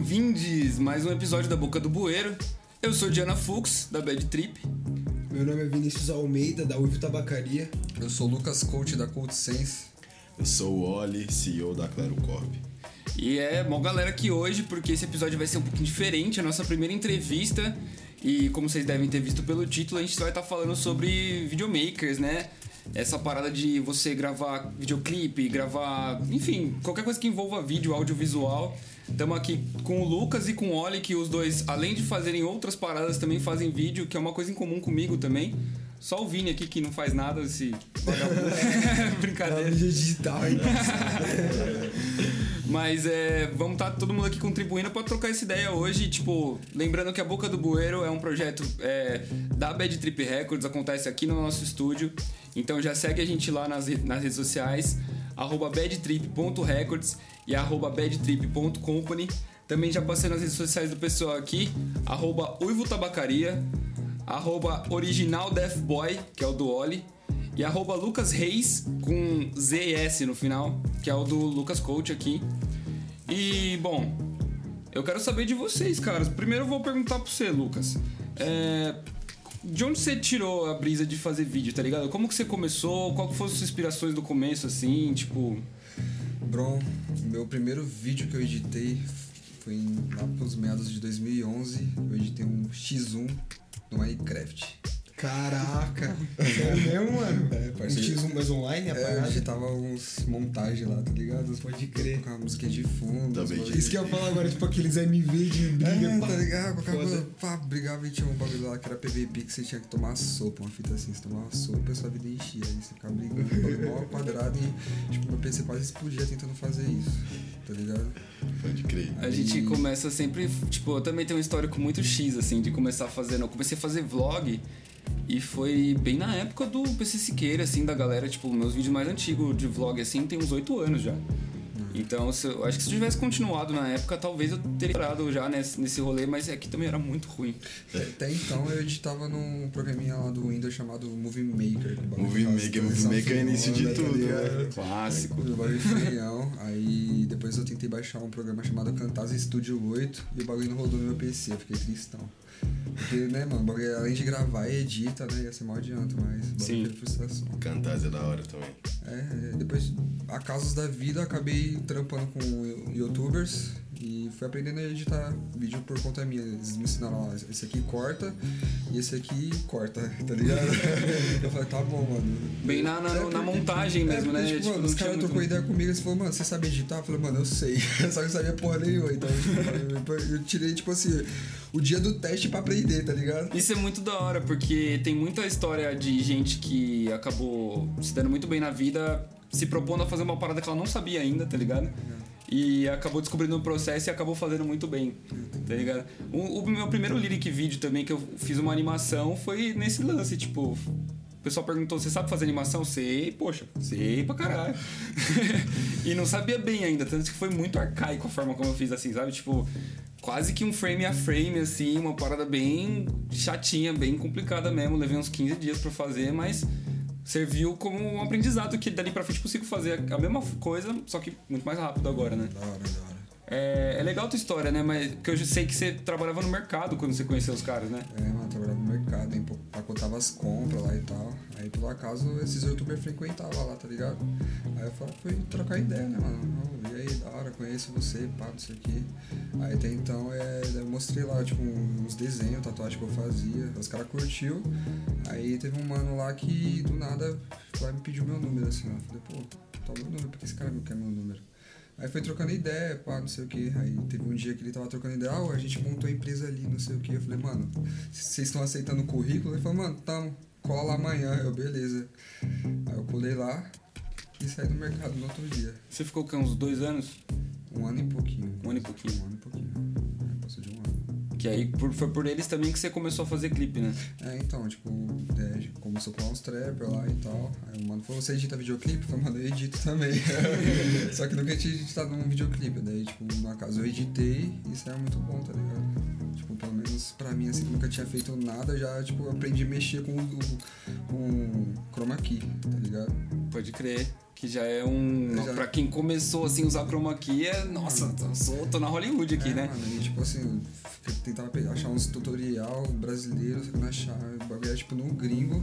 bem-vindos mais um episódio da Boca do Bueiro. Eu sou Diana Fux, da Bad Trip. Meu nome é Vinícius Almeida, da Uivo Tabacaria. Eu sou o Lucas Coach, da Cult Sense. Eu sou o Oli, CEO da Claro Corp. E é bom galera aqui hoje, porque esse episódio vai ser um pouquinho diferente, a nossa primeira entrevista. E como vocês devem ter visto pelo título, a gente vai estar falando sobre videomakers, né? Essa parada de você gravar videoclipe, gravar, enfim, qualquer coisa que envolva vídeo, audiovisual. Estamos aqui com o Lucas e com o Oli, que os dois, além de fazerem outras paradas, também fazem vídeo, que é uma coisa em comum comigo também. Só o Vini aqui que não faz nada, esse vagabundo. Brincadeira. É digital, hein? Mas é, vamos estar todo mundo aqui contribuindo para trocar essa ideia hoje. Tipo, lembrando que a Boca do Bueiro é um projeto é, da Bad Trip Records, acontece aqui no nosso estúdio. Então já segue a gente lá nas, nas redes sociais, badtrip.records e badtrip.company. Também já passei nas redes sociais do pessoal aqui, arroba Uivo Tabacaria, arroba que é o do Oli, e arroba com ZS no final, que é o do Lucas Coach aqui. E, bom, eu quero saber de vocês, caras. Primeiro eu vou perguntar pra você, Lucas. É, de onde você tirou a brisa de fazer vídeo, tá ligado? Como que você começou? Qual foram as suas inspirações do começo, assim, tipo... Bron, meu primeiro vídeo que eu editei foi lá pelos meados de 2011. Eu editei um X1 no Minecraft. Caraca! Sério mesmo, mano? É, parceiro. X1 mais online, a É, eu parada? editava uns montagens lá, tá ligado? Pode crer. Com a música de fundo. Também. Isso que eu ia falar agora, tipo aqueles MV de briga. É, pá. tá ligado? Qualquer coisa, pá, brigava e tinha um bagulho lá que era PVP que você tinha que tomar sopa, uma fita assim, você tomava sopa e a sua vida enchia. Aí você ficava brigando, um bagulho mó quadrado e tipo, meu PC quase explodia tentando fazer isso, tá ligado? Pode crer. A gente começa sempre, tipo, eu também tenho um histórico muito X, assim, de começar fazendo. Eu comecei a fazer vlog e foi bem na época do PC Siqueira, assim, da galera, tipo, meus vídeos mais antigos de vlog, assim, tem uns 8 anos já. Então, se eu, acho que se eu tivesse continuado na época, talvez eu teria parado já nesse, nesse rolê, mas é que também era muito ruim. Até então eu editava num programinha lá do Windows chamado Movie Maker. Movie Maker, Movie Maker é início de tudo, né? Clássico. O bagulho feião. Aí depois eu tentei baixar um programa chamado Camtasia Studio 8 e o bagulho não rodou no meu PC, eu fiquei tristão. Porque, né, mano, o bagulho, além de gravar e edita, né, ia ser mal adianto, mas Sim. frustração. Cantasia é da hora também. É, depois, a da vida, acabei trampando com youtubers e fui aprendendo a editar vídeo por conta minha. Eles me ensinaram, ó, esse aqui corta e esse aqui corta, tá ligado? eu falei, tá bom, mano. Bem na, na, É, na montagem é, mesmo, porque, né? Tipo, Tipo, mano, os caras muito- trocou ideia comigo e falou, mano, você sabe editar? Eu falei, mano, eu sei. Só que eu sabia porra nenhuma. Então, tipo, eu- eu tirei, tipo assim, o dia do teste pra aprender, tá ligado? Isso é muito da hora, porque tem muita história de gente que acabou se dando muito bem na vida, se propondo a fazer uma parada que ela não sabia ainda, tá ligado? E acabou descobrindo o processo e acabou fazendo muito bem, tá ligado? O, o meu primeiro lyric vídeo também, que eu fiz uma animação, foi nesse lance, tipo... O pessoal perguntou, você sabe fazer animação? Sei, poxa, sei pra caralho. e não sabia bem ainda, tanto que foi muito arcaico a forma como eu fiz assim, sabe? Tipo, quase que um frame a frame, assim, uma parada bem chatinha, bem complicada mesmo. Levei uns 15 dias pra fazer, mas serviu como um aprendizado que dali pra frente consigo fazer a mesma coisa, só que muito mais rápido agora, né? Da hora, da hora. É, é legal a tua história, né? Mas porque eu já sei que você trabalhava no mercado quando você conheceu os caras, né? É, mano, trabalhava no mercado, empacotava as compras lá e tal. Aí, um acaso, esses youtubers frequentavam lá, tá ligado? Aí eu falei, fui trocar ideia, né, mano? E aí, da hora, conheço você, pá, não sei o quê. Aí, até então, é, eu mostrei lá, tipo, uns desenhos, tatuagem que eu fazia. Os caras curtiu. Aí, teve um mano lá que, do nada, lá me pediu meu número, assim, ó. Falei, pô, tá meu número, por que esse cara não quer meu número? Aí foi trocando ideia, pá, não sei o que. Aí teve um dia que ele tava trocando ideia, ah, a gente montou a empresa ali, não sei o que. Eu falei, mano, vocês estão aceitando o currículo? Ele falou, mano, tamo, cola lá amanhã. Eu, beleza. Aí eu colei lá e saí do mercado no outro dia. Você ficou com uns dois anos? Um ano e pouquinho. Um ano e pouquinho. Um Que aí por- foi por eles também que você começou a fazer clipe, né? É, então, tipo, é, começou com uns trapper lá e tal. Aí o mano falou, você edita videoclipe? Eu eu edito também. Só que nunca tinha editado um videoclipe. Daí, tipo, no acaso eu editei e saiu muito bom, tá ligado? Pelo menos pra mim, assim, nunca tinha feito nada, já, tipo, aprendi a mexer com o, com chroma key, tá ligado? Pode crer. Que já é um. Já- Pra quem começou assim a usar chroma key, é. Nossa, eu sou, tô na Hollywood aqui, é, né? Mano, e, tipo assim, eu tentava pe- achar uns tutorial brasileiros, só que não achava, o bagulho era, tipo, no gringo.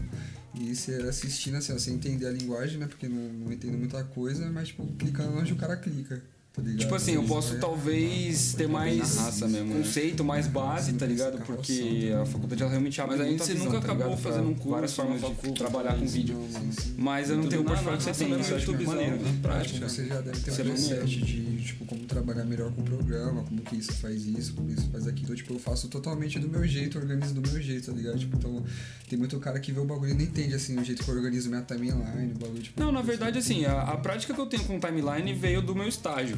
E você assistindo, assim, ó, você entender a linguagem, né? Porque não, não entendo muita coisa, mas, tipo, clicando onde o cara clica, tá ligado? Tipo assim, eu posso é- talvez ter mais raça mesmo, né? conceito, mais base, tá ligado? Porque a faculdade ela realmente abre Mas aí muita você nunca tá acabou fazendo um curso, várias formas né, de faculdade, trabalhar com vídeo. Mas eu não tenho o portfólio que você tem, isso eu acho muito maneiro. que prática. você já deve ter um é mindset de, tipo, como trabalhar melhor com o programa, como que isso faz isso, como isso faz aquilo. Tipo, eu faço totalmente do meu jeito, organizo do meu jeito, tá ligado? Tipo, então, tem muito cara que vê o bagulho e não entende, assim, o jeito que eu organizo minha timeline, o bagulho, tipo... Não, na verdade, assim, a, a prática que eu tenho com timeline veio do meu estágio.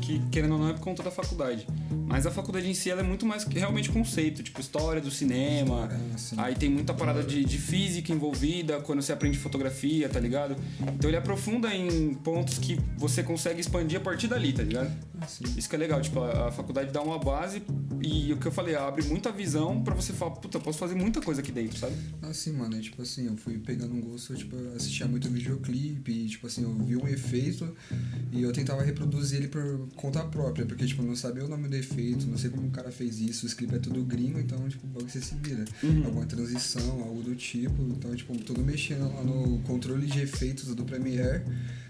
Que, querendo ou não, é por conta da faculdade. Mas a faculdade em si, ela é muito mais que realmente conceito. Tipo, história do cinema. Ah, assim. Aí tem muita parada de, de física envolvida, quando você aprende fotografia, tá ligado? Então ele aprofunda em pontos que você consegue expandir a partir dali, tá ligado? assim, Isso que é legal, tipo, a, a faculdade dá uma base e o que eu falei, abre muita visão pra você falar, puta, eu posso fazer muita coisa aqui dentro, sabe? Assim, mano, é tipo assim, eu fui pegando um gosto, tipo, eu assistia muito videoclipe, e, tipo assim, eu vi um efeito e eu tentava reproduzir ele por conta própria, porque, tipo, eu não sabia o nome do efeito, não sei como o cara fez isso, o clipe é tudo gringo, então, tipo, o bagulho você se vira. Uhum. Alguma transição, algo do tipo, então, tipo, tudo mexendo lá no controle de efeitos do Premiere,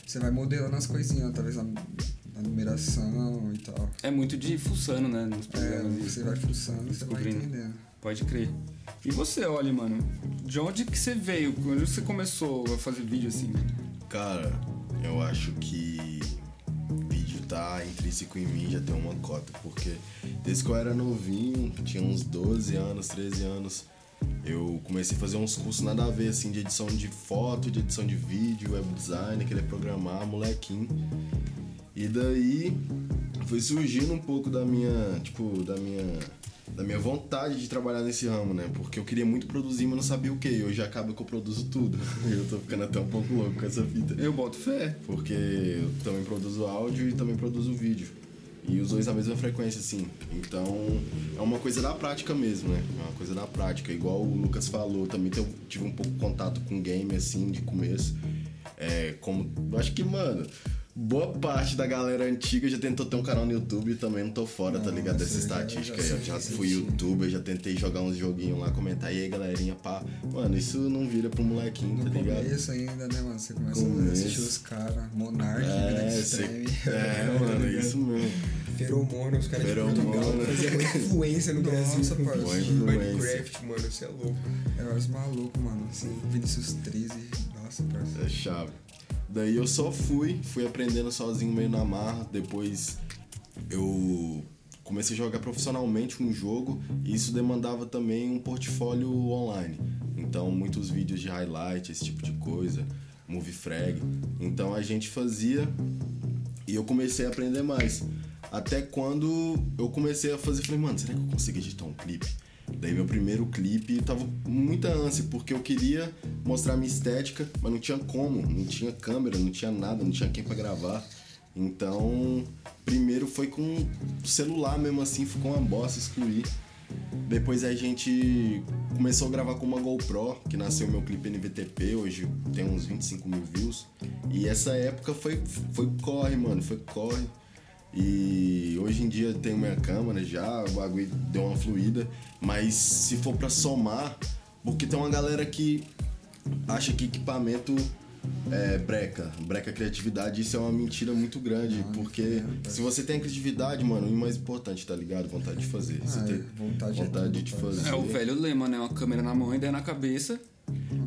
você vai modelando as coisinhas, talvez na, na numeração e tal. É muito de fuçando, né, nos É, programas. você vai fuçando, você vai entendendo. Pode crer. E você, olha, mano, de onde que você veio? Quando você começou a fazer vídeo assim? Cara, eu acho que tá intrínseco em mim, já tem uma cota, porque desde que eu era novinho, tinha uns 12 anos, 13 anos, eu comecei a fazer uns cursos nada a ver, assim, de edição de foto, de edição de vídeo, web design, querer programar, molequinho. E daí foi surgindo um pouco da minha, tipo, da minha da minha vontade de trabalhar nesse ramo, né? Porque eu queria muito produzir, mas não sabia o que. Hoje acaba que eu produzo tudo. Eu tô ficando até um pouco louco com essa fita. Eu boto fé. Porque eu também produzo áudio e também produzo vídeo. E os dois na mesma frequência, assim. Então, é uma coisa da prática mesmo, né? É uma coisa da prática. Igual o Lucas falou, também eu tive um pouco de contato com game, assim, de começo. É, como... Acho que, mano... Boa parte da galera antiga já tentou ter um canal no YouTube e também não tô fora, tá ligado? Dessa já- estatística aí. Eu já fui youtuber, já tentei jogar uns joguinhos lá, comentar. E aí, galerinha, pá. Mano, isso não vira pro molequinho, No tá ligado? começo ainda, né, mano? Você começa a Começo. assistir os caras, Monark, É, né, cê- Extreme. é, mano, isso mesmo. Feromônio, os caras de. Portugal fazia uma influência no Brasil. Nossa, Boa Minecraft, mano, você é louco. É os malucos, mano. Assim, Vinicius 13. Nossa, parceiro. É chave. Daí eu só fui, fui aprendendo sozinho meio na marra. Depois eu comecei a jogar profissionalmente um jogo e isso demandava também um portfólio online. Então, muitos vídeos de highlight, esse tipo de coisa, movie frag. Então a gente fazia e eu comecei a aprender mais. Até quando eu comecei a fazer, falei, mano, será que eu consigo editar um clipe? Daí meu primeiro clipe tava muita ânsia, porque eu queria mostrar minha estética, mas não tinha como, não tinha câmera, não tinha nada, não tinha quem pra gravar. Então, primeiro foi com celular mesmo assim, ficou uma bosta excluir. Depois a gente começou a gravar com uma GoPro, que nasceu meu clipe NVTP, hoje tem uns 25 mil views. E essa época foi, foi corre, mano, foi corre. E hoje em dia tenho minha câmera já, o bagulho deu uma fluida. Mas se for pra somar, porque tem uma galera que acha que equipamento é breca, breca a criatividade, isso é uma mentira muito grande. porque se você tem a criatividade, mano, o mais importante, tá ligado? Vontade de fazer. Você Ah, tem vontade é vontade tudo, de fazer. É o velho lema, né? Uma câmera na mão e ideia na cabeça.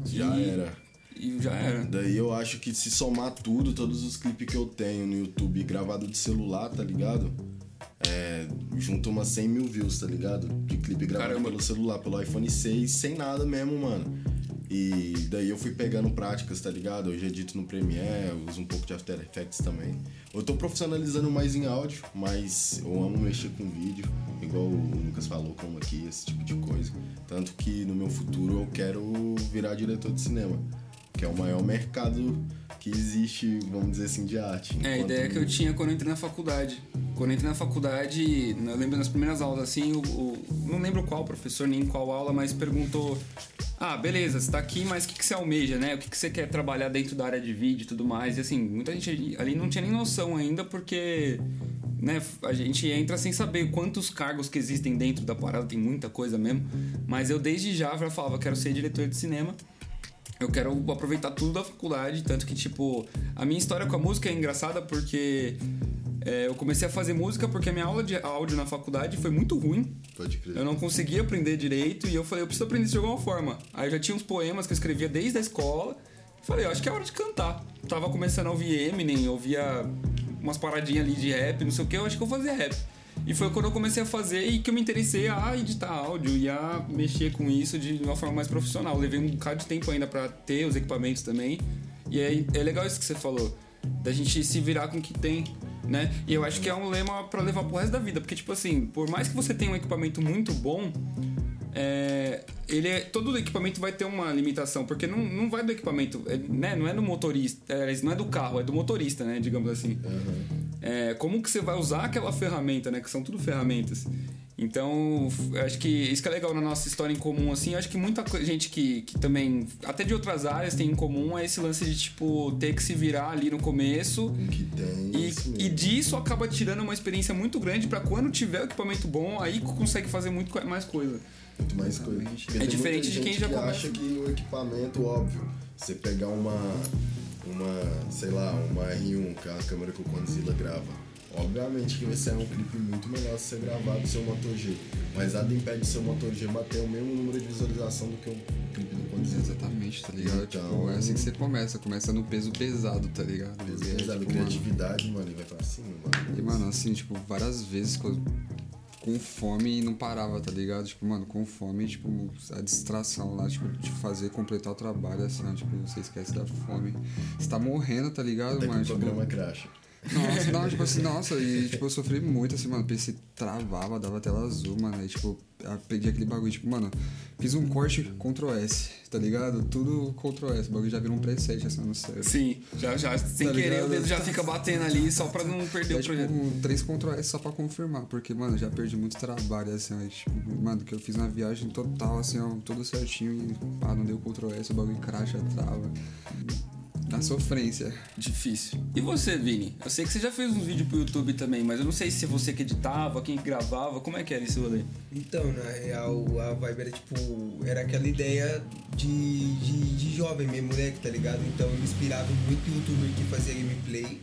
Já E- era. E já era. Daí eu acho que se somar tudo, todos os clipes que eu tenho no YouTube gravado de celular, tá ligado? É, junta umas 100 mil views, tá ligado? De clipe gravado Caramba. pelo celular, pelo iPhone 6, sem nada mesmo, mano. E daí eu fui pegando práticas, tá ligado? Hoje edito no Premiere, uso um pouco de After Effects também. Eu tô profissionalizando mais em áudio, mas eu amo mexer com vídeo, igual o Lucas falou, como aqui, esse tipo de coisa. Tanto que no meu futuro eu quero virar diretor de cinema, que é o maior mercado que existe, vamos dizer assim, de arte. É, a ideia que eu tinha quando eu entrei na faculdade. quando eu entrei na faculdade, eu lembro nas primeiras aulas assim, não lembro qual professor nem qual aula, mas perguntou: Ah, beleza, você tá aqui, mas o que, que você almeja, né? O que, que você quer trabalhar dentro da área de vídeo e tudo mais? E assim, muita gente ali- ali não tinha nem noção ainda, porque né, a gente entra sem saber quantos cargos que existem dentro da parada, tem muita coisa mesmo. Mas eu desde já já falava, quero ser diretor de cinema. Eu quero aproveitar tudo da faculdade, tanto que, tipo, a minha história com a música é engraçada porque é, eu comecei a fazer música porque a minha aula de áudio na faculdade foi muito ruim. Pode crer. Eu não conseguia aprender direito e eu falei, eu preciso aprender isso de alguma forma. Aí eu já tinha uns poemas que eu escrevia desde a escola. Falei, eu acho que é hora de cantar. Tava começando a ouvir Eminem, ouvia umas paradinhas ali de rap, não sei o que, eu acho que eu fazia rap. E foi quando eu comecei a fazer e que eu me interessei a editar áudio e a mexer com isso de uma forma mais profissional. Levei um bocado de tempo ainda pra ter os equipamentos também. E é, é legal isso que você falou, da gente se virar com o que tem, né? E eu acho que é um lema pra levar pro resto da vida, porque tipo assim, por mais que você tenha um equipamento muito bom, é, ele é, todo equipamento vai ter uma limitação, porque não, não vai do equipamento, é, né? Não é do motorista, é, não é do carro, é do motorista, né? Digamos assim. É, como que você vai usar aquela ferramenta, né? Que são tudo ferramentas. Então, acho que isso que é legal na nossa história em comum, assim. Eu acho que muita gente que, que também, até de outras áreas, tem em comum é esse lance de, tipo, ter que se virar ali no começo. Que tem. E, isso e disso acaba tirando uma experiência muito grande pra quando tiver o equipamento bom, aí consegue fazer muito mais coisa. Muito mais coisa. Exatamente. Porque É tem diferente muita de quem gente já que começa. acha que o equipamento, óbvio, você pegar uma, uma, sei lá, uma R1, que é a câmera que o Condzilla grava. Obviamente que vai ser um clipe muito melhor se você gravar do seu Moto G. Mas nada impede do seu Moto G bater o mesmo número de visualização do que o clipe do Condzilla. Exatamente, tá ligado? Então- Tipo, é assim que você começa, começa no peso pesado, tá ligado? Peso E é, pesado, tipo, criatividade, mano, e vai pra cima, mano. E, mano, assim, tipo, várias vezes eu com fome e não parava, tá ligado? Tipo, mano, com fome, tipo, a distração lá, tipo, de fazer, completar o trabalho, assim, ó, tipo, você esquece da fome. Você tá morrendo, tá ligado, Até que mano? o Tipo, programa cracha. Nossa, não, tipo assim, nossa, e tipo, eu sofri muito, assim, mano, PC travava, dava tela azul, mano, aí, tipo, perdi aquele bagulho, tipo, mano, fiz um corte Ctrl S, tá ligado? Tudo Ctrl S, o bagulho já virou um preset, assim, no cérebro. Sim, já, já sem Tá querer ligado? o dedo já fica batendo ali só pra não perder É, o tipo, projeto. um, três Ctrl S só pra confirmar, porque, mano, já perdi muito trabalho, assim, ó, tipo, mano, que eu fiz uma viagem total, assim, ó, tudo certinho e, pá, não deu Ctrl S, o bagulho cracha, trava. Na sofrência. Difícil. E você, Vini? Eu sei que você já fez uns vídeos pro YouTube também, mas eu não sei se você que editava, quem que gravava, como é que era esse rolê? Então, na real, a vibe era tipo. Era aquela ideia de, de, de jovem mesmo, moleque, tá ligado? Então eu me inspirava em muito youtuber que fazia gameplay.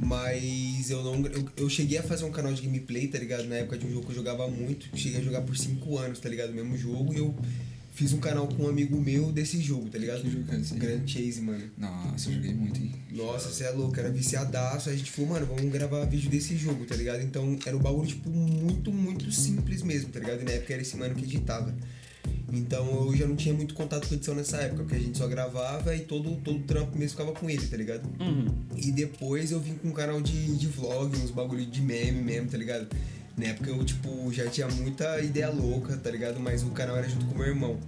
Mas eu não. Eu, eu cheguei a fazer um canal de gameplay, tá ligado? Na época de um jogo que eu jogava muito. Cheguei a jogar por 5 anos, tá ligado? O mesmo jogo. E eu fiz um canal com um amigo meu desse jogo, tá ligado? Que jogo que era esse aí? Grand Chase, mano. Nossa, eu joguei muito, hein? Nossa, você é louco, era viciadaço. A gente falou, mano, vamos gravar vídeo desse jogo, tá ligado? Então era um bagulho, tipo, muito, muito simples mesmo, tá ligado? E na época era esse mano que editava. Então eu já não tinha muito contato com edição nessa época, porque a gente só gravava e todo, todo o trampo mesmo ficava com ele, tá ligado? E depois eu vim com um canal de, de vlog, uns bagulho de meme mesmo, tá ligado? Na época eu, tipo, já tinha muita ideia louca, tá ligado? Mas o canal era junto com o meu irmão.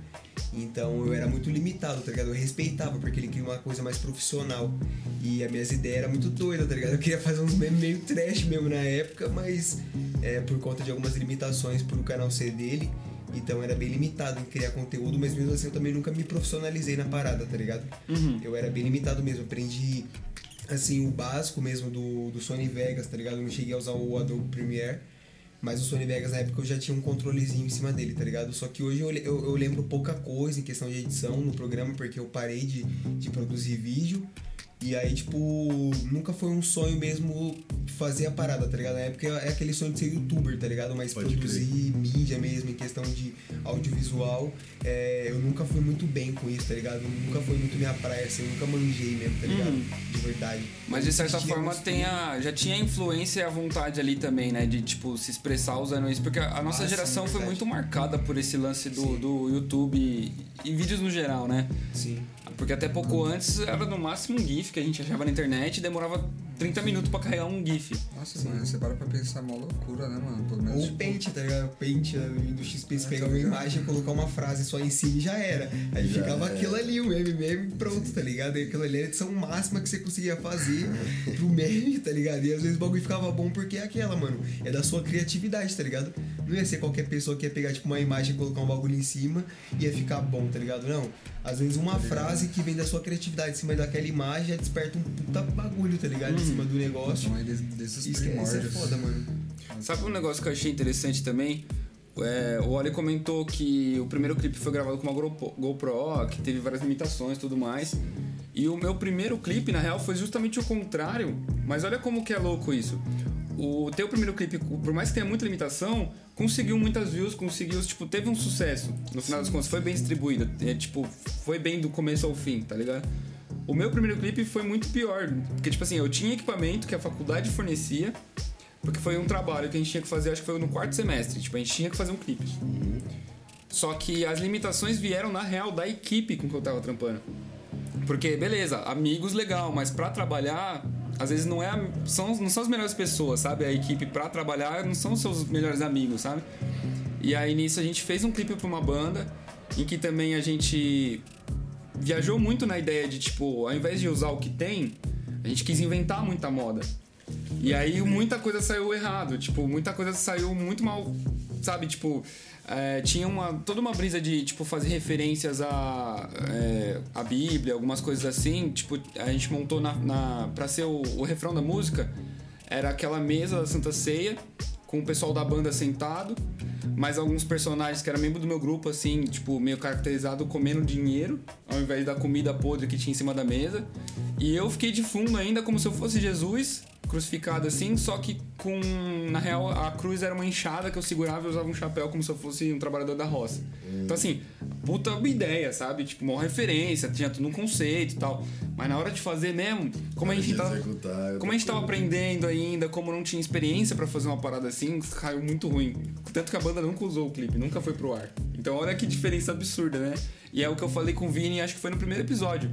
Então eu era muito limitado, tá ligado? Eu respeitava, porque ele queria uma coisa mais profissional. E as minhas ideias eram muito doidas, tá ligado? Eu queria fazer uns memes meio trash mesmo na época, mas é, por conta de algumas limitações pro canal ser dele. Então era bem limitado em criar conteúdo, mas mesmo assim eu também nunca me profissionalizei na parada, tá ligado? Eu era bem limitado mesmo, aprendi assim, o básico mesmo do, do Sony Vegas, tá ligado? Eu não cheguei a usar o Adobe Premiere, mas o Sony Vegas na época eu já tinha um controlezinho em cima dele, tá ligado? Só que hoje eu, eu, eu lembro pouca coisa em questão de edição no programa, porque eu parei de, de produzir vídeo. E aí, tipo, nunca foi um sonho mesmo fazer a parada, tá ligado? Na época é aquele sonho de ser youtuber, tá ligado? Mas Pode produzir mídia mesmo, em questão de audiovisual, é, eu nunca fui muito bem com isso, tá ligado? Nunca foi muito minha praia, assim, eu nunca manjei mesmo, tá ligado? De verdade. Mas de certa forma tem a, já tinha a influência e a vontade ali também, né? De tipo se expressar usando isso. Porque a nossa Ah, sim, geração foi verdade. muito marcada por esse lance do, Sim. do YouTube e, e vídeos no geral, né? Sim. Porque até pouco antes era no máximo um GIF GIF que a gente achava na internet e demorava 30 minutos pra carregar um GIF. Nossa, mano, você para pra pensar, é uma loucura, né, mano? Pelo menos. Ou o tipo, Paint, tá ligado? O Paint né, do XP, você É, pegar tá uma imagem, colocar uma frase só em cima e já era. Aí Já ficava era. aquilo ali, o meme meme pronto, tá ligado? E aquilo ali era a edição máxima que você conseguia fazer pro meme, tá ligado? E às vezes o bagulho ficava bom porque é aquela, mano. É da sua criatividade, tá ligado? Não ia ser qualquer pessoa que ia pegar, tipo, uma imagem e colocar um bagulho em cima e ia ficar bom, tá ligado? Não. Às vezes uma frase que vem da sua criatividade em cima daquela imagem já desperta um puta bagulho, tá ligado? Em cima do negócio. Então, des- desses Isso, que é, isso é foda, mano. Sabe um negócio que eu achei interessante também? É, o Oli comentou que o primeiro clipe foi gravado com uma GoPro, GoPro, que teve várias limitações e tudo mais. E o meu primeiro clipe, na real, foi justamente o contrário. Mas olha como que é louco isso. O teu primeiro clipe, por mais que tenha muita limitação, conseguiu muitas views, conseguiu, tipo, teve um sucesso. No final das contas, foi bem distribuído. É, tipo, foi bem do começo ao fim, tá ligado? O meu primeiro clipe foi muito pior. Porque, tipo assim, eu tinha equipamento que a faculdade fornecia. Porque foi um trabalho que a gente tinha que fazer, acho que foi no quarto semestre. Tipo, a gente tinha que fazer um clipe. Só que as limitações vieram, na real, da equipe com que eu tava trampando. Porque, beleza, amigos legal, mas pra trabalhar, às vezes não é são, não são as melhores pessoas, sabe? A equipe pra trabalhar não são os seus melhores amigos, sabe? E aí nisso a gente fez um clipe pra uma banda, em que também a gente viajou muito na ideia de, tipo, ao invés de usar o que tem, a gente quis inventar muita moda. E aí muita coisa saiu errado, tipo, muita coisa saiu muito mal, sabe? Tipo, é, tinha uma, toda uma brisa de, tipo, fazer referências à, é, à Bíblia, algumas coisas assim. Tipo, a gente montou na, na, pra ser o, o refrão da música, era aquela mesa da Santa Ceia, com o pessoal da banda sentado, mais alguns personagens que eram membro do meu grupo, assim, tipo, meio caracterizado comendo dinheiro, ao invés da comida podre que tinha em cima da mesa. E eu fiquei de fundo ainda como se eu fosse Jesus, crucificado assim, só que com. Na real, a cruz era uma enxada que eu segurava e usava um chapéu como se eu fosse um trabalhador da roça. Então, assim, puta ideia, sabe? Tipo, uma referência, tinha tudo um conceito e tal. Mas na hora de fazer mesmo, como a gente tava. Como a gente tava aprendendo ainda, como não tinha experiência pra fazer uma parada assim, caiu muito ruim. Tanto que a banda nunca usou o clipe, nunca foi pro ar. Então olha que diferença absurda, né? E é o que eu falei com o Vini, acho que foi no primeiro episódio.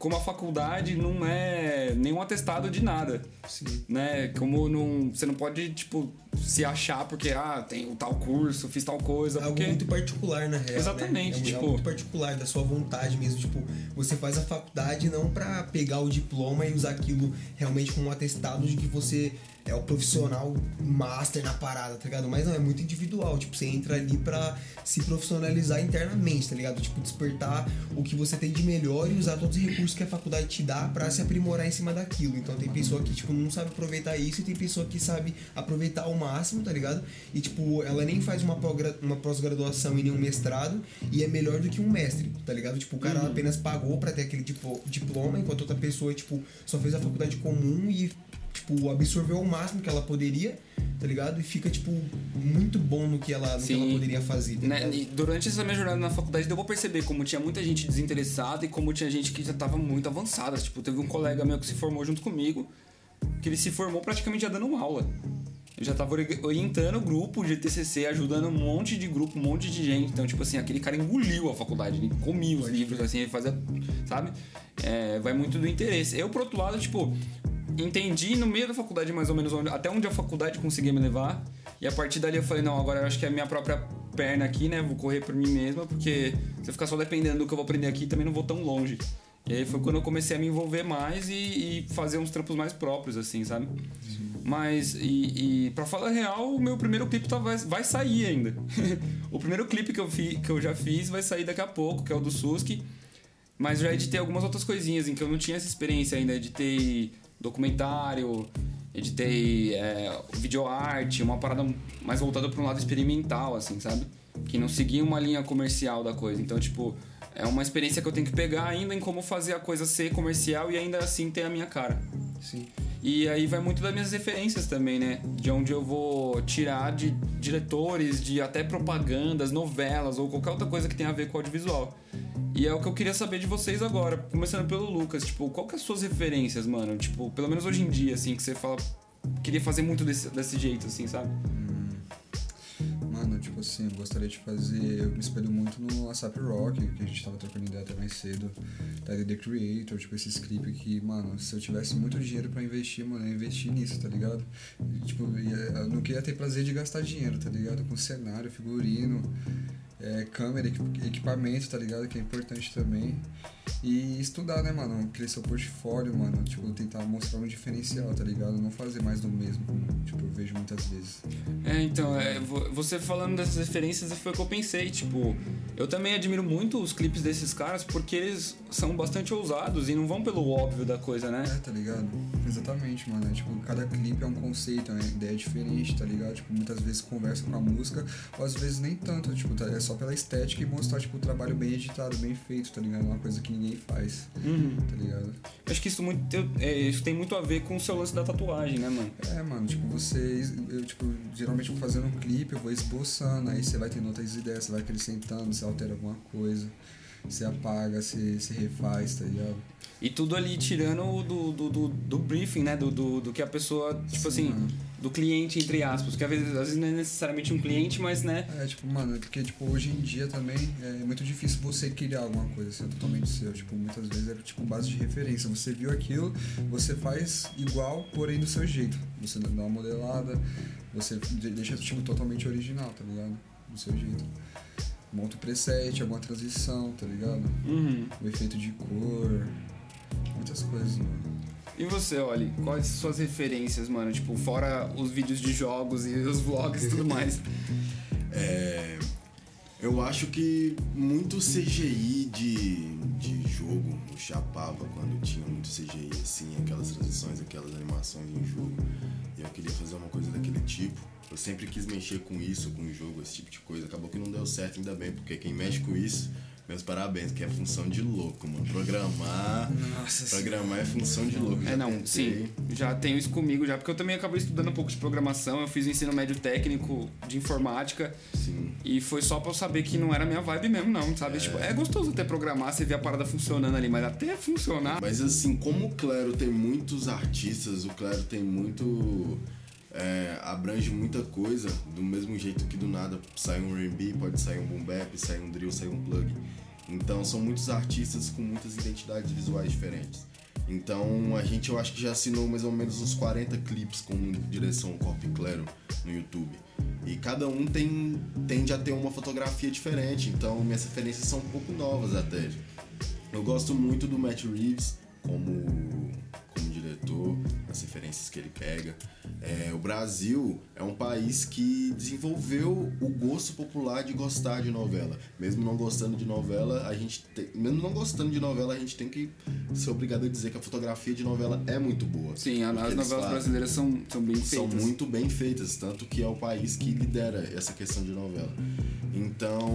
Como a faculdade não é nenhum atestado de nada. Sim. Né? Como não. Você não pode, tipo, se achar porque, ah, tem tal curso, fiz tal coisa. É algo porque... muito particular, na real. Exatamente, né? É tipo- muito particular, da sua vontade mesmo. Tipo, você faz a faculdade não pra pegar o diploma e usar aquilo realmente como um atestado de que você é o profissional master na parada, tá ligado? Mas não, é muito individual. Tipo, você entra ali pra se profissionalizar internamente, tá ligado? Tipo, despertar o que você tem de melhor e usar todos os recursos que a faculdade te dá pra se aprimorar em cima daquilo. Então tem pessoa que, tipo, não sabe aproveitar isso e tem pessoa que sabe aproveitar ao máximo, tá ligado? E, tipo, ela nem faz uma pós-graduação e nenhum mestrado e é melhor do que um mestre, tá ligado? Tipo, o cara apenas pagou pra ter aquele diploma, enquanto outra pessoa, tipo, só fez a faculdade comum e, tipo, absorveu o máximo que ela poderia, tá ligado? E fica, tipo, muito bom no que ela, no que ela poderia fazer, tá Né, e durante essa minha jornada na faculdade deu pra perceber como tinha muita gente desinteressada e como tinha gente que já tava muito avançada. Tipo, teve um colega meu que se formou junto comigo, que ele se formou praticamente já dando aula. Eu já tava ori- orientando o grupo de TCC, ajudando um monte de grupo, um monte de gente. Então, tipo assim, aquele cara engoliu a faculdade, ele comia os livros, assim, ele fazia, sabe? É, vai muito do interesse. Eu, por outro lado, tipo, entendi no meio da faculdade mais ou menos onde, até onde a faculdade conseguia me levar. E a partir dali eu falei, não, agora eu acho que é a minha própria perna aqui, né? Vou correr por mim mesma, porque se eu ficar só dependendo do que eu vou aprender aqui, também não vou tão longe. E aí foi quando eu comecei a me envolver mais e, e fazer uns trampos mais próprios, assim, sabe? Mas, e, e pra falar real, o meu primeiro clipe tá, vai, vai sair ainda. o primeiro clipe que eu, fi, que eu já fiz vai sair daqui a pouco, que é o do Suski. Mas já editei algumas outras coisinhas em que eu não tinha essa experiência ainda. Editei documentário, editei é, videoarte, uma parada mais voltada para um lado experimental, assim, sabe? Que não seguia uma linha comercial da coisa. Então, tipo, é uma experiência que eu tenho que pegar ainda em como fazer a coisa ser comercial e ainda assim ter a minha cara. Sim. E aí vai muito das minhas referências também, né? De onde eu vou tirar de diretores, de até propagandas, novelas ou qualquer outra coisa que tenha a ver com audiovisual. E é o que eu queria saber de vocês agora, começando pelo Lucas, tipo, qual que é as suas referências, mano? Tipo, pelo menos hoje em dia, assim, que você fala, queria fazer muito desse, desse jeito, assim, sabe? Mano, tipo assim, eu gostaria de fazer. Eu me espelho muito no ASAP Rock, que a gente tava trocando ideia até mais cedo. Tá The Creator, tipo, esse script que, mano, se eu tivesse muito dinheiro pra investir, mano, eu ia investir nisso, tá ligado? E, tipo, eu não queria ter prazer de gastar dinheiro, tá ligado? Com cenário, figurino é, câmera, equipamento, tá ligado? Que é importante também. E estudar, né, mano? Crescer o portfólio, mano. Tipo, tentar mostrar um diferencial, tá ligado? Não fazer mais do mesmo, como tipo, eu vejo muitas vezes. É, então, é, você falando dessas referências foi o que eu pensei. Tipo, eu também admiro muito os clipes desses caras porque eles são bastante ousados e não vão pelo óbvio da coisa, né? É, tá ligado? Exatamente, mano. É, tipo, cada clipe é um conceito, é uma ideia diferente, tá ligado? Tipo, muitas vezes conversa com a música, ou às vezes nem tanto, tipo, tá, é só pela estética e mostrar, tipo, o trabalho bem editado, bem feito, tá ligado? Uma coisa que ninguém faz, uhum. tá ligado? Acho que isso, muito, é, isso tem muito a ver com o seu lance da tatuagem, né, mano? É, mano, tipo, você, eu, tipo, geralmente vou fazendo um clipe, eu vou esboçando, aí você vai tendo outras ideias, você vai acrescentando, você altera alguma coisa, você apaga, você, você refaz, tá ligado? E tudo ali tirando do, do, do, do briefing, né? Do, do, do, que a pessoa, tipo Sim, assim, mano. Do cliente, entre aspas. Que às vezes, às vezes não é necessariamente um cliente, mas, né? É, tipo, mano, porque, tipo, hoje em dia também é muito difícil você criar alguma coisa assim, é totalmente seu. Tipo, muitas vezes é, tipo, base de referência. Você viu aquilo, você faz igual, porém do seu jeito. Você dá uma modelada, você deixa, tipo, totalmente original, tá ligado? Do seu jeito monta o preset, alguma transição, tá ligado? Uhum. O efeito de cor, muitas coisas, mano. E você, Oli, quais suas referências, mano? Tipo, fora os vídeos de jogos e os vlogs e tudo mais. é, eu acho que muito CGI de, de jogo chapava quando tinha muito CGI, assim, aquelas transições, aquelas animações em jogo. E eu queria fazer uma coisa daquele tipo. Eu sempre quis mexer com isso, com o jogo, esse tipo de coisa. Acabou que não deu certo, ainda bem, porque quem mexe com isso meus parabéns, que é função de louco, mano. Programar. Nossa Programar é função de louco. É, não, sim. Já tenho isso comigo já, porque eu também acabei estudando um pouco de programação. Eu fiz o ensino médio técnico de informática. Sim. E foi só pra eu saber que não era minha vibe mesmo, não, sabe? É, tipo, é gostoso até programar, você vê a parada funcionando ali, mas até funcionar. Mas assim, como o Claro tem muitos artistas, o Claro tem muito é, abrange muita coisa, do mesmo jeito que do nada sai um R&B, pode sair um boom bap, sai um drill, sai um plug. Então são muitos artistas com muitas identidades visuais diferentes. Então a gente eu acho que já assinou mais ou menos uns 40 clipes com direção Corp Claro no YouTube. E cada um tem tende a ter uma fotografia diferente, então minhas referências são um pouco novas até. Eu gosto muito do Matt Reeves como como diretor, as referências que ele pega. É, o Brasil é um país que desenvolveu o gosto popular de gostar de novela. Mesmo não gostando de novela, a gente tem, mesmo não gostando de novela, a gente tem que ser obrigado a dizer que a fotografia de novela é muito boa. Sim, as novelas fazem. brasileiras são, são bem feitas. São muito bem feitas, tanto que é o país que lidera essa questão de novela. Então,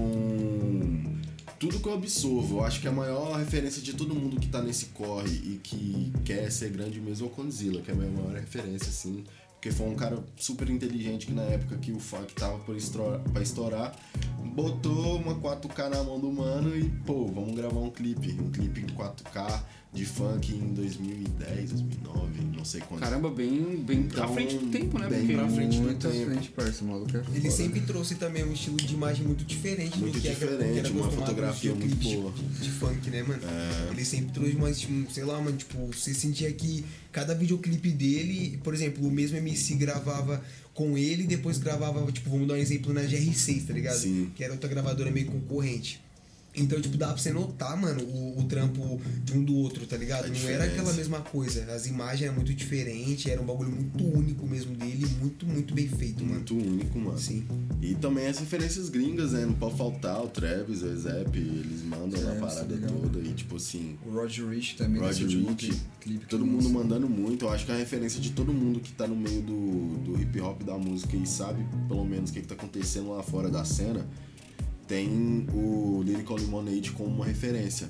tudo que eu absorvo, eu acho que a maior referência de todo mundo que tá nesse corre e que quer ser grande mesmo é o Condzilla, que é a minha maior referência, assim. Porque foi um cara super inteligente que na época que o funk tava pra estourar, botou uma 4K na mão do mano e, pô, vamos gravar um clipe. Um clipe em 4K de funk em 2010, 2009, não sei quando. Caramba, bem, bem então, pra frente do tempo, né? Bem Porque pra frente do tempo. Frente, parça, maluco é Ele sempre trouxe também um estilo de imagem muito diferente muito do que diferente, era, que era uma fotografia muito de, boa. De, funk, né, mano? É. Ele sempre trouxe mais, tipo, sei lá, mano, tipo, você sentia que cada videoclipe dele, por exemplo, o mesmo MC gravava com ele e depois gravava, tipo, vamos dar um exemplo na GR6, tá ligado? Sim. Que era outra gravadora meio concorrente. Então, tipo, dá pra você notar, mano, o, o trampo de um do outro, tá ligado? Não era aquela mesma coisa. As imagens eram muito diferentes, era um bagulho muito único mesmo dele, muito, muito bem feito, mano. Muito único, mano. Sim. E também as referências gringas, né? Não pode faltar o Travis, o Zep, eles mandam na parada toda. E, tipo assim. O Roger Rich também, Roger Rich, clipe todo mundo mandando muito. Eu acho que a referência de todo mundo que tá no meio do, do hip hop da música e sabe, pelo menos, o que, que tá acontecendo lá fora da cena tem o Lyrical Lemonade como uma referência.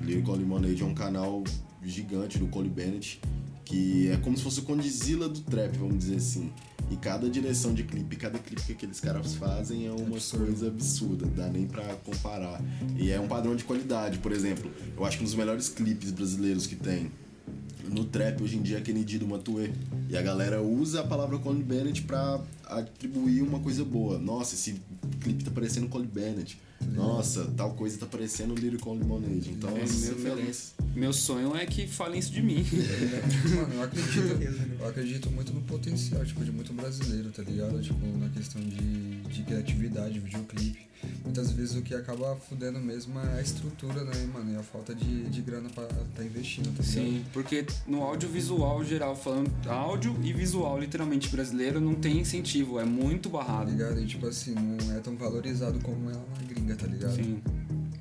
O Lyrical Lemonade é um canal gigante do Cole Bennett, que é como se fosse o Condizila do trap, vamos dizer assim. E cada direção de clipe, cada clipe que aqueles caras fazem é uma Absurdo. coisa absurda, dá nem pra comparar. E é um padrão de qualidade, por exemplo, eu acho que um dos melhores clipes brasileiros que tem no trap hoje em dia é Kennedy do Matue. E a galera usa a palavra Colin Bennett pra atribuir uma coisa boa. Nossa, esse clipe tá parecendo Cole Bennett. Nossa, tal coisa tá parecendo Lyrical Lemonade. Então, É, essas meu- meu- sonho é que falem isso de mim. Mano, eu acredito, né? eu acredito muito no potencial, tipo, de muito brasileiro, tá ligado? Tipo, na questão de, de criatividade, videoclipe. Muitas vezes o que acaba fudendo mesmo é a estrutura, né, mano? E a falta de, de grana pra tá investindo, tá ligado? Sim, porque no audiovisual geral, falando áudio e visual literalmente brasileiro, não tem incentivo, é muito Tá barrado. ligado? E tipo assim, não é tão valorizado como é lá na gringa, tá ligado? Sim.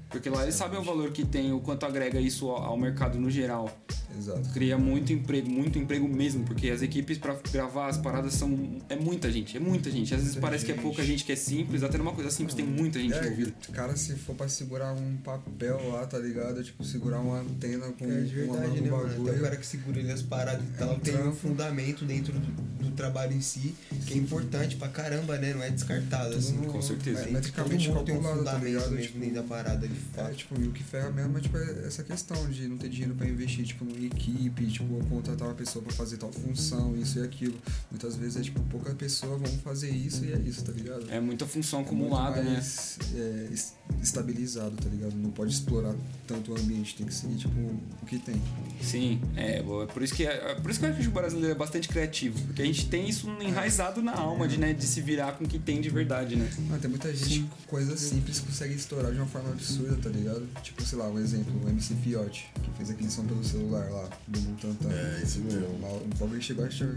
Porque lá eles sabem o valor que tem, o quanto agrega isso ao mercado no geral. Exato. Cria muito emprego, muito emprego mesmo, porque as equipes pra gravar as paradas são. É muita gente, é muita gente. Às vezes Muita parece que é gente. pouca gente que é simples, até numa coisa simples tem muita gente É, envolvida. cara, se for pra segurar um papel lá, tá ligado? Tipo, segurar uma antena com É de uma verdade, né, bagulho. cara que segura ali as paradas e tal um tem um fundamento dentro do, do trabalho em si, que é importante pra caramba, né? Não é descartado, Tudo assim. no- com certeza. É, Tem- metricamente tem um tá fundamento ligado? Tipo, dentro da parada, de É, fato. tipo, e o que ferra mesmo é tipo, essa questão de não ter dinheiro pra investir, tipo, numa equipe, tipo, contratar uma pessoa pra fazer tal função, isso e aquilo. Muitas vezes é tipo, pouca pessoa vão fazer isso e é isso, tá ligado? É muita função É muito acumulada, né? mais, é, es- estabilizado, tá ligado? Não pode explorar tanto o ambiente, tem que seguir, tipo, o que tem. Sim, é, é por isso que é, é por isso que eu acho que o brasileiro é bastante criativo, porque a gente tem isso enraizado na alma de, né, de se virar com o que tem de verdade, né? Mano, tem muita gente com coisas simples consegue estourar de uma forma absurda, tá ligado? Tipo, sei lá, um exemplo, o MC Fiote, que fez som pelo celular lá, do Mutantan. É, isso mesmo. O bagulho chegou a achar-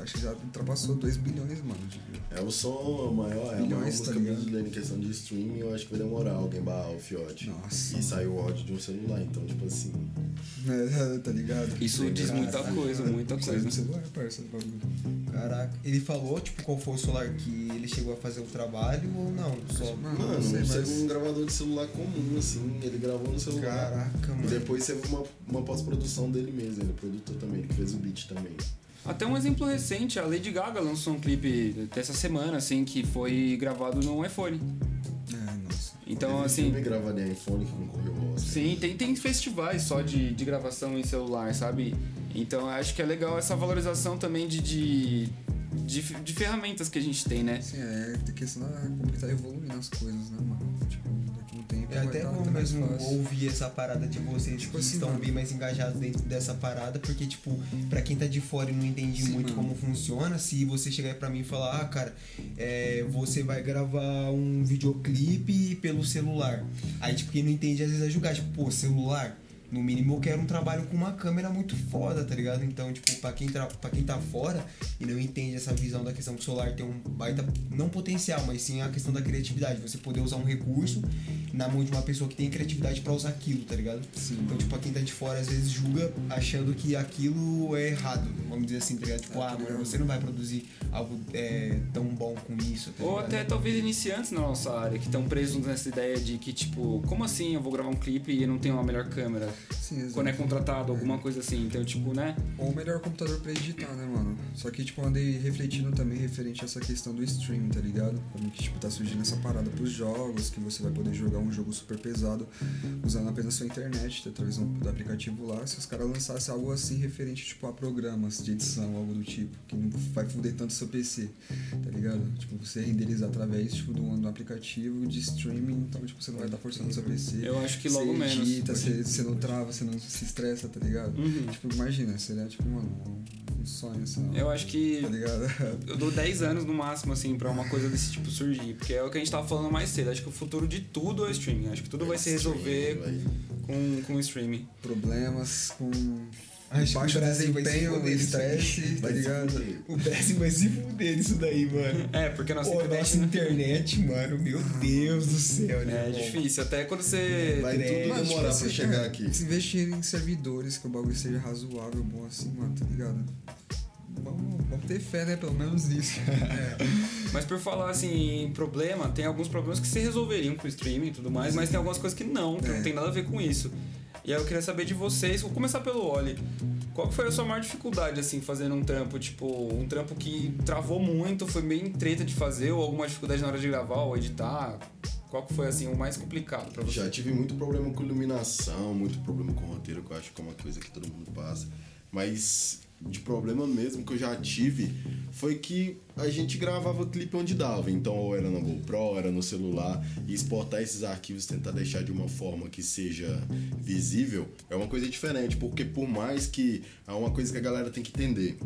acho que já ultrapassou 2 bilhões, mano. de- É o som maior, é a maior Bilhões, música tá ligado? brasileira em questão de streaming. Eu acho que vai demorar alguém barrar o fiote. Nossa. E saiu o áudio de um celular, então, tipo assim. É, tá ligado? Isso diz muita coisa, muita Saiu coisa. do celular, parça, do bagulho. Caraca. Ele falou, tipo, qual foi o celular que ele chegou a fazer o trabalho ou não? Só. Mano, Mano, não sei, um, mas- um gravador de celular comum, assim. Ele gravou no celular. Caraca, E mano. depois teve uma, uma pós-produção dele mesmo, ele é produtor também, ele fez o beat também. Até um exemplo recente, a Lady Gaga lançou um clipe dessa semana, assim, que foi gravado no iPhone. É, nossa. Então, assim, gravado em iPhone que concorreu ao Oscar. sim, tem, tem festivais só de, de gravação em celular, sabe? Então, acho que é legal essa valorização também de, de, de, de ferramentas que a gente tem, né? Assim, é questão da como que tá evoluindo as coisas, né, mano? É até bom mesmo ouvir essa parada de vocês Tipo que assim, estão mano. bem mais engajados dentro dessa parada, porque, tipo, pra quem tá de fora e não entende Sim, muito mano. como funciona, se você chegar pra mim e falar, ah, cara, é, você vai gravar um videoclipe pelo celular. Aí, tipo, quem não entende às vezes é julgar, tipo, pô, celular. No mínimo eu quero um trabalho com uma câmera muito foda, tá ligado? Então, tipo, pra quem, tra pra quem tá fora e não entende essa visão da questão que o celular tem um baita, não potencial, mas sim a questão da criatividade. Você poder usar um recurso na mão de uma pessoa que tem criatividade pra usar aquilo, tá ligado? Sim. Então, tipo, pra quem tá de fora, às vezes julga achando que aquilo é errado. Vamos dizer assim, tá ligado? Tipo, É, ah, tá mano, você não vai produzir algo é, tão bom com isso, tá Ou até talvez iniciantes na nossa área, que estão presos nessa ideia de que, tipo, como assim eu vou gravar um clipe e não tenho uma melhor câmera? Quando é contratado, alguma coisa assim. Então, tipo, né? Ou o melhor computador pra editar, né, mano? Só que, tipo, eu andei refletindo também referente a essa questão do streaming, tá ligado? Como que, tipo, tá surgindo essa parada pros jogos, que você vai poder jogar um jogo super pesado usando apenas sua internet, através do aplicativo lá. Se os caras lançassem algo assim referente, tipo, a programas de edição, algo do tipo, que não vai fuder tanto seu PC, tá ligado? Tipo, você renderizar através, tipo, do, do aplicativo de streaming, então, tipo, você não vai estar forçando seu PC. Eu acho que logo você menos. edita, você, você não trava, você não se estressa, tá ligado? Uhum. Tipo, imagina, seria tipo, mano, um- sonho, assim. Eu acho que Tá ligado? eu dou 10 anos no máximo, assim, pra uma coisa desse tipo surgir. Porque é o que a gente tava falando mais cedo. Acho que o futuro de tudo é streaming. Acho que tudo vai se resolver Vai- com, com o streaming. Problemas com Acho que baixo desempenho, estresse, tá ligado? O Brasil vai se fuder nisso daí, mano. É, porque nossa Pô, internet, nossa né? internet, mano, meu Deus do céu, né? É irmão? difícil. Até quando você. Vai É, tudo demorar tipo pra chegar é, aqui. Se investir em servidores, que o bagulho seja razoável, bom assim, mano, tá ligado? Vamos, vamos ter fé, né? Pelo menos nisso. Mas por falar assim, em problema, tem alguns problemas que se resolveriam com o streaming e tudo mais, mas tem algumas coisas que não, que É. não tem nada a ver com isso. E aí eu queria saber de vocês, vou começar pelo Oli. Qual foi a sua maior dificuldade, assim, fazendo um trampo? Tipo, um trampo que travou muito, foi bem treta de fazer, ou alguma dificuldade na hora de gravar ou editar? Qual foi, assim, o mais complicado pra você? Já tive muito problema com iluminação, muito problema com roteiro, que eu acho que é uma coisa que todo mundo passa. Mas de problema mesmo que eu já tive foi que a gente gravava clipe onde dava. Então, ou era na GoPro, ou era no celular. E exportar esses arquivos, tentar deixar de uma forma que seja visível, é uma coisa diferente. Porque por mais que. É uma coisa que a galera tem que entender.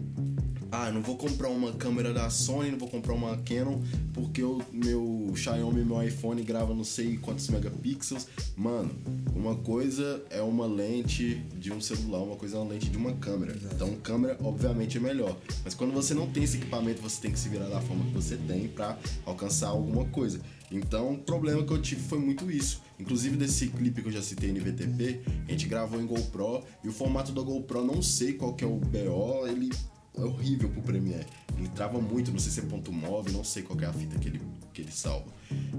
Ah, não vou comprar uma câmera da Sony, não vou comprar uma Canon, porque o meu Xiaomi, meu iPhone grava não sei quantos megapixels. Mano, uma coisa é uma lente de um celular, uma coisa é uma lente de uma câmera. Então, câmera, obviamente, é melhor. Mas quando você não tem esse equipamento, você tem que se virar da forma que você tem para alcançar alguma coisa. Então, o problema que eu tive foi muito isso. Inclusive, desse clipe que eu já citei no VTP, a gente gravou em GoPro e o formato da GoPro, não sei qual que é o BO, ele é horrível pro Premiere. Ele trava muito, não sei se é ponto move, não sei qual é a fita que ele, que ele salva.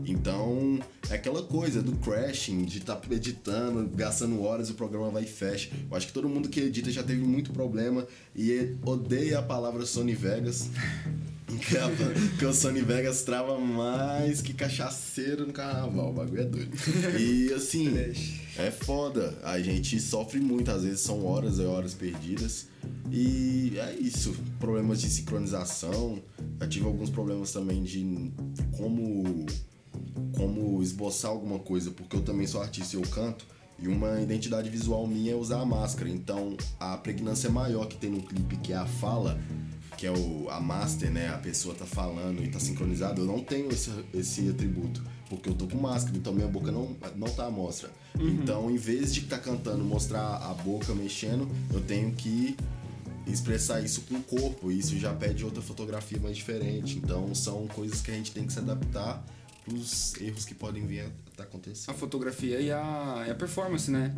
Então, é aquela coisa do crashing, de estar tá editando, gastando horas o programa vai e fecha. Eu acho que todo mundo que edita já teve muito problema e odeia a palavra Sony Vegas. Porque o Sony Vegas trava mais que cachaceiro no carnaval, o bagulho é doido. E assim, é foda. A gente sofre muito, às vezes são horas e horas perdidas. E é isso. Problemas de sincronização. Eu tive alguns problemas também de como, como esboçar alguma coisa, porque eu também sou artista e eu canto. E uma identidade visual minha é usar a máscara. Então, a pregnância maior que tem no clipe, que é a fala, que é o, a master, né? A pessoa tá falando e tá sincronizado, eu não tenho esse, esse atributo. Porque eu tô com máscara, então minha boca não, não tá à mostra. Então, em vez de estar tá cantando, mostrar a boca mexendo, eu tenho que expressar isso com o corpo. E isso já pede outra fotografia mais diferente. Então, são coisas que a gente tem que se adaptar os erros que podem vir a estar A acontecendo. fotografia e a, e a performance, né?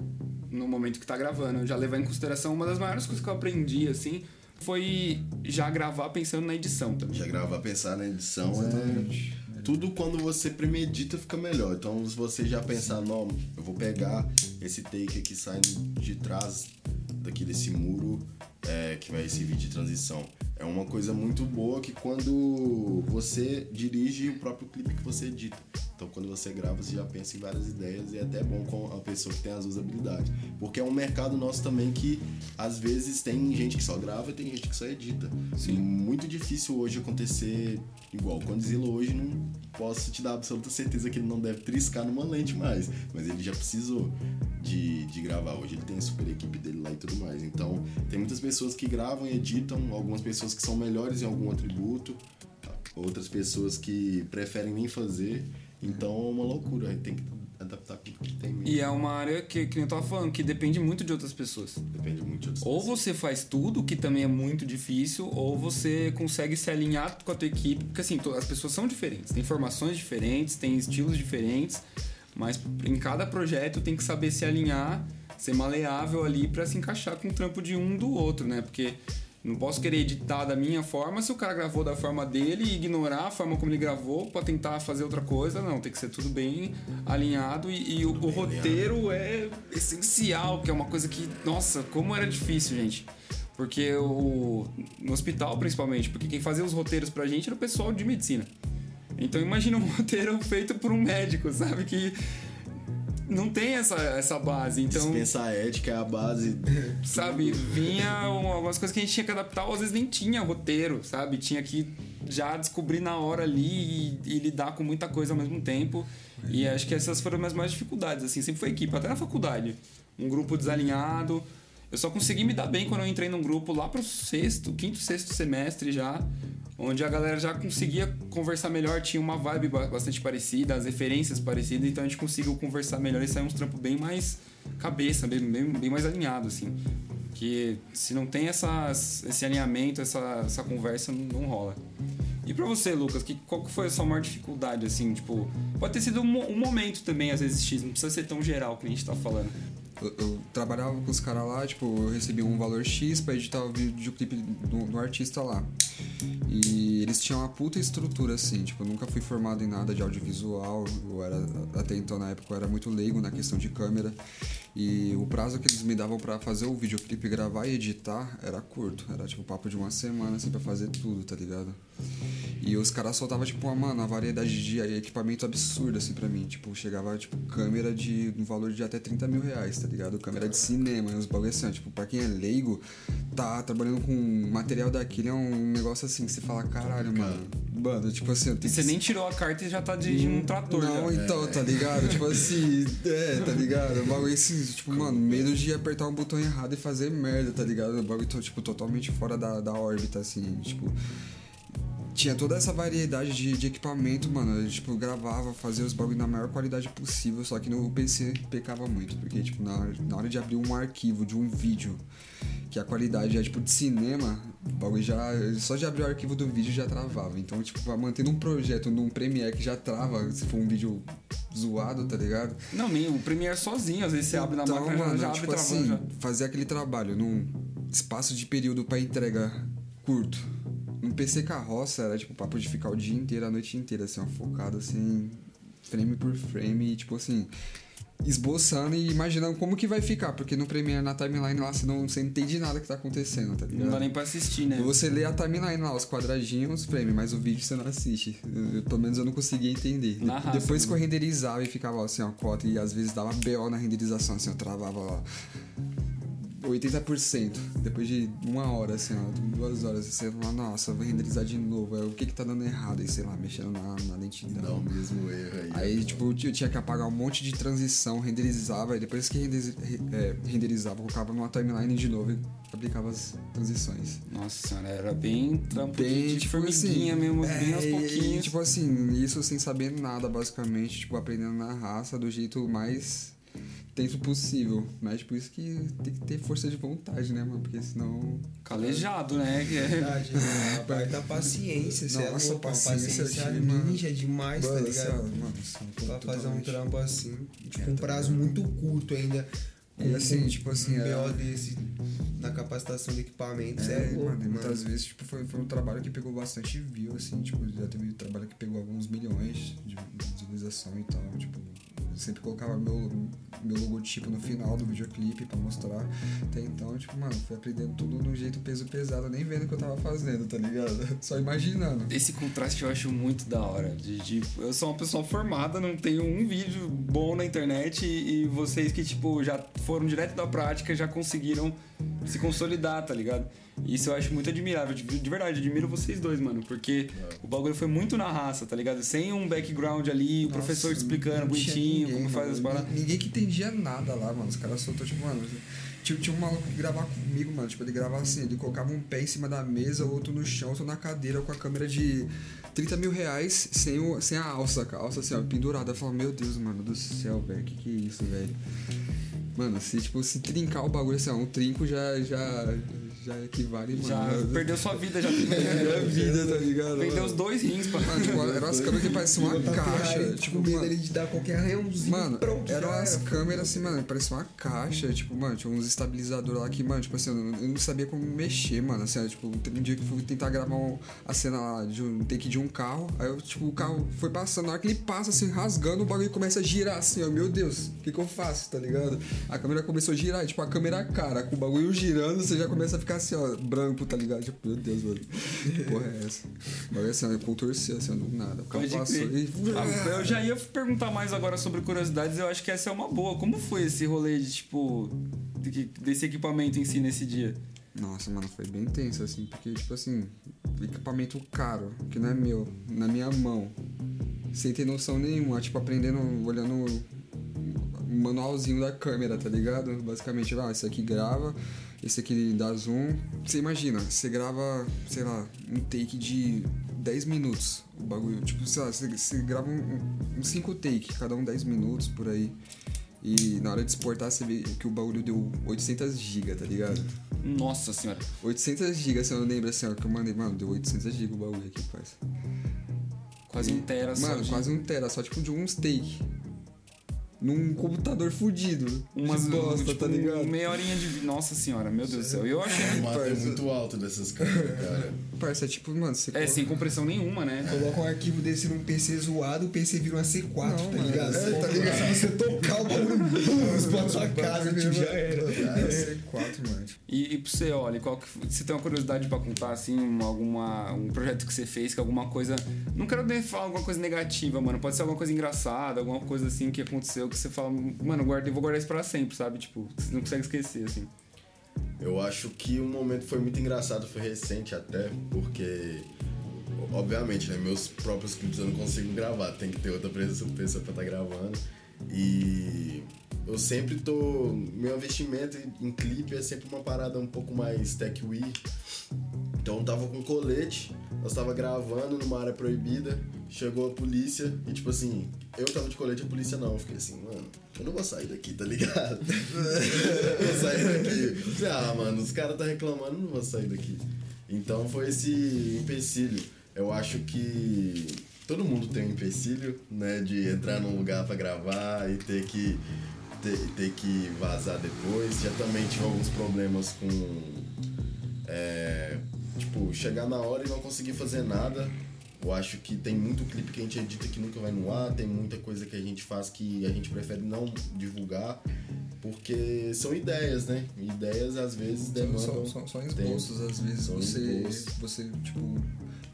No momento que tá gravando. Já levar em consideração uma das maiores coisas que eu aprendi, assim, foi já gravar pensando na edição também. Já gravar, pensar na edição é. Tudo quando você premedita fica melhor. Então, se você já pensar, não, eu vou pegar esse take aqui saindo de trás daqui desse muro é, que vai servir de transição. É uma coisa muito boa que quando você dirige o próprio clipe que você edita. Então, quando você grava, você já pensa em várias ideias e é até bom com a pessoa que tem as duas habilidades. Porque é um mercado nosso também que, às vezes, tem gente que só grava e tem gente que só edita. Sim. Muito difícil hoje acontecer igual. O Condzilla hoje não posso te dar absoluta certeza que ele não deve triscar numa lente mais. Mas ele já precisou de, de gravar. Hoje ele tem a super equipe dele lá e tudo mais. Então, tem muitas pessoas que gravam e editam, algumas pessoas que são melhores em algum atributo, outras pessoas que preferem nem fazer. Então é uma loucura, a gente tem que adaptar o que tem mesmo. E é uma área que, que eu tava falando, que depende muito de outras pessoas. Depende muito de outras Ou pessoas. você faz tudo, que também é muito difícil, ou você consegue se alinhar com a tua equipe, porque assim, as pessoas são diferentes, tem formações diferentes, tem estilos diferentes, mas em cada projeto tem que saber se alinhar, ser maleável ali pra se encaixar com o trampo de um do outro, né? Porque não posso querer editar da minha forma se o cara gravou da forma dele e ignorar a forma como ele gravou pra tentar fazer outra coisa. Não, tem que ser tudo bem alinhado e, e o, o roteiro é essencial, que é uma coisa que, nossa, como era difícil, gente. Porque o, no hospital, principalmente, porque quem fazia os roteiros pra gente era o pessoal de medicina. Então imagina um roteiro feito por um médico, sabe? Que não tem essa, essa base. Então, Dispensar a ética é a base. sabe, vinha um- algumas coisas que a gente tinha que adaptar, ou às vezes nem tinha roteiro, sabe? Tinha que já descobrir na hora ali e, e lidar com muita coisa ao mesmo tempo. E acho que essas foram as minhas maiores dificuldades, assim, sempre foi equipe, até na faculdade. Um grupo desalinhado. Eu só consegui me dar bem quando eu entrei num grupo lá pro sexto, quinto, sexto semestre já, onde a galera já conseguia conversar melhor, tinha uma vibe ba- bastante parecida, as referências parecidas, então a gente conseguiu conversar melhor e sair uns trampos bem mais cabeça, bem, bem, bem mais alinhado, assim. Que se não tem esse alinhamento, essa, essa conversa, não, não rola. E pra você, Lucas, que, qual foi a sua maior dificuldade, assim, tipo... Pode ter sido um, um momento também, às vezes, X, não precisa ser tão geral que a gente tá falando. Eu, eu trabalhava com os caras lá, tipo, eu recebia um valor X pra editar o videoclipe do, do artista lá. E eles tinham uma puta estrutura, assim, tipo, eu nunca fui formado em nada de audiovisual, eu era, até então na época eu era muito leigo na questão de câmera. E o prazo que eles me davam pra fazer o videoclipe, gravar e editar era curto, era tipo papo de uma semana, assim, pra fazer tudo, tá ligado? E os caras soltavam, tipo, uma, mano, uma variedade de equipamento absurda, assim, pra mim. Tipo, chegava, tipo, câmera de um valor de até 30 mil reais, tá ligado? Câmera de cinema, e uns bagulho assim, ó, tipo, pra quem é leigo, tá trabalhando com material daquele é um negócio assim que você fala, caralho, mano. Mano, tipo assim, eu E tenho você que nem tirou a carta e já tá dirigindo um trator. não, já. então, tá ligado? Tipo assim, é, tá ligado? O bagulho assim, tipo, mano, medo de apertar um botão errado e fazer merda, tá ligado? O bagulho, tô, tipo, totalmente fora da, da órbita, assim, tipo. Tinha toda essa variedade de, de equipamento, mano. Eu, tipo, gravava, fazia os bagulho na maior qualidade possível, só que no PC pecava muito. Porque, tipo, na, na hora de abrir um arquivo de um vídeo, que a qualidade é, tipo, de cinema, o bagulho já. Só de abrir o arquivo do vídeo já travava. Então, tipo, mantendo um projeto num Premiere que já trava, se for um vídeo zoado, tá ligado? Não, nem o Premiere sozinho, às vezes você abre na Então, máquina já, mano, já abre tipo travando assim, já. fazer aquele trabalho num espaço de período pra entrega curto. Um PC carroça era tipo papo de ficar o dia inteiro, a noite inteira, assim, ó, focado assim, frame por frame, e, tipo assim, esboçando e imaginando como que vai ficar, porque no Premiere na timeline lá você não, você não entende nada que tá acontecendo, tá ligado? Não dá nem pra assistir, né? Você lê a timeline lá, os quadradinhos, frame, mas o vídeo você não assiste. Eu- pelo menos eu não conseguia entender. Na De- raça, Depois que né? eu renderizava e ficava assim, ó, cota, e às vezes dava BO na renderização, assim, eu travava lá. 80%. Depois de uma hora, assim, ó, duas horas, você fala, nossa, vou renderizar de novo. Aí, o que que tá dando errado? Aí, sei lá, mexendo na, na lentidão. Dá o mesmo erro aí. Aí, tipo, eu tinha que apagar um monte de transição, renderizava, e depois que renderiz- re- é, renderizava, colocava numa timeline de novo e aplicava as transições. Nossa senhora, era bem trampo de, Bem, de tipo formiguinha assim, mesmo, é, bem aos pouquinhos. E, tipo assim, isso sem saber nada, basicamente, tipo, aprendendo na raça do jeito mais tenso possível. Mas por isso que tem que ter força de vontade, né, mano? Porque senão. Calejado, né? Que é- Verdade, mano. A parte da paciência, você é Nossa, louco, uma paciência, paciência mano. ninja demais, tá Mano, ligado? assim, ó, mano, assim, Pra fazer um trampo assim, tipo, É, um tá prazo muito curto ainda. E assim, tipo assim, um é- BO desse na capacitação de equipamentos, é, É, louco, mano, mano. muitas vezes tipo, foi, foi um trabalho que pegou bastante view, assim, tipo, já teve trabalho que pegou alguns milhões de visualização e tal, tipo, sempre colocava meu, meu logotipo no final do videoclipe pra mostrar. Até então, tipo, mano, fui aprendendo tudo no jeito peso pesado, nem vendo o que eu tava fazendo, tá ligado? Só imaginando. Esse contraste eu acho muito da hora. De, de- eu sou uma pessoa formada, não tenho um vídeo bom na internet e, e vocês que, tipo, já foram direto da prática já conseguiram se consolidar, tá ligado? Isso eu acho muito admirável. De, de verdade, admiro vocês dois, mano. Porque o bagulho foi muito na raça, tá ligado? Sem um background ali, o professor te Nossa, explicando não tinha bonitinho ninguém, como faz as paradas. Ninguém que entendia nada lá, mano. Os caras soltou, tipo, mano. Tinha, tinha um maluco que gravava comigo, mano. Tipo, ele gravava assim, ele colocava um pé em cima da mesa, outro no chão, outro na cadeira, com a câmera de 30 mil reais sem, o, sem a alça, a alça assim, ó, pendurada. Eu falava, meu Deus, mano do céu, velho, que que é isso, velho? Mano, se, tipo, se trincar o bagulho assim, ó, um trinco já, já, já equivale, mano. Já perdeu sua vida, já Perdeu a vida, tá ligado? Mano? os dois rins pra. Mano, tipo, eram as câmeras que pareciam uma caixa. Ferrari, Tipo, tipo, medo mano, ali de dar qualquer arranhãozinho. Mano, pronto, eram as era. câmeras assim, mano, parecia uma caixa, tipo, mano, tinha uns estabilizadores lá que, mano, tipo assim, eu não, eu não sabia como mexer, mano, assim, tipo, teve um dia que eu fui tentar gravar um- a cena lá de um take de um carro, aí eu, tipo, o carro foi passando, na hora que ele passa, assim, rasgando, o bagulho começa a girar, assim, ó, meu Deus, o que que eu faço, tá ligado? A câmera começou a girar, e, tipo, a câmera cara, com o bagulho girando, você já começa a ficar assim, ó, branco, tá ligado? Tipo, meu Deus, mano, que porra é essa? Bagulho assim, ó, contorceu, assim, ó, do nada, o carro Pode passou crer. e... Ah, eu já ia perguntar mais agora sobre curiosidades, eu acho que essa é uma boa. Como foi esse rolê de, tipo, desse equipamento em si nesse dia? Nossa, mano, foi bem tenso, assim, porque, tipo assim, equipamento caro, que não é meu, na minha mão, sem ter noção nenhuma, tipo, aprendendo, olhando manualzinho da câmera, tá ligado? Basicamente, ah, esse aqui grava, esse aqui dá zoom. Você imagina, você grava, sei lá, um take de 10 minutos, o bagulho, tipo, sei lá, você, você grava um 5 take, cada um 10 minutos, por aí. E na hora de exportar, você vê que o bagulho deu 800 GB, tá ligado? Nossa senhora. 800 GB, se eu não lembro assim, ó, que eu mandei, mano, deu 800 GB o bagulho aqui, faz. Quase um tera só. Mano, de- quase um tera, só tipo de um steak. Num computador fudido. Umas de bosta, tipo, tá ligado? meia horinha de. Nossa senhora, meu Deus do céu. Eu achei. O mato é muito alto dessas câmeras, cara. Parça, é tipo, mano, você. É, coloca- sem compressão nenhuma, né? Coloca um arquivo desse num PC zoado, o PC vira uma C4, Não, tá mano, ligado? é, tá ligado? Se você tocar o bagulho, explode sua casa, tipo, já era. É C4, mano. E, e pra você, olha, qual que, você tem uma curiosidade pra contar, assim, uma- alguma, um projeto que você fez, que alguma coisa. Não quero nem falar alguma coisa negativa, mano. Pode ser alguma coisa engraçada, alguma coisa assim que aconteceu que você fala, mano, guardei, vou guardar isso pra sempre, sabe? Tipo, você não consegue esquecer, assim. Eu acho que o momento foi muito engraçado, foi recente até, porque obviamente, né, meus próprios clipes eu não consigo gravar, tem que ter outra pessoa pra estar tá gravando. E eu sempre tô. Meu investimento em clipe é sempre uma parada um pouco mais tech weed. Então eu tava com colete, nós tava gravando numa área proibida, chegou a polícia e tipo assim, eu tava de colete, a polícia não. Eu fiquei assim, mano, eu não vou sair daqui, tá ligado? eu vou sair daqui. Ah, mano, os caras tá reclamando, não vou sair daqui. Então foi esse empecilho. Eu acho que todo mundo tem um empecilho, né, de entrar num lugar para gravar e ter que ter, ter, que vazar depois. Já também tive alguns problemas com é, tipo, chegar na hora e não conseguir fazer nada. Eu acho que tem muito clipe que a gente edita que nunca vai no ar, tem muita coisa que a gente faz que a gente prefere não divulgar, porque são ideias, né? Ideias às vezes demandam. São, são, são esboços, às vezes você, você, tipo,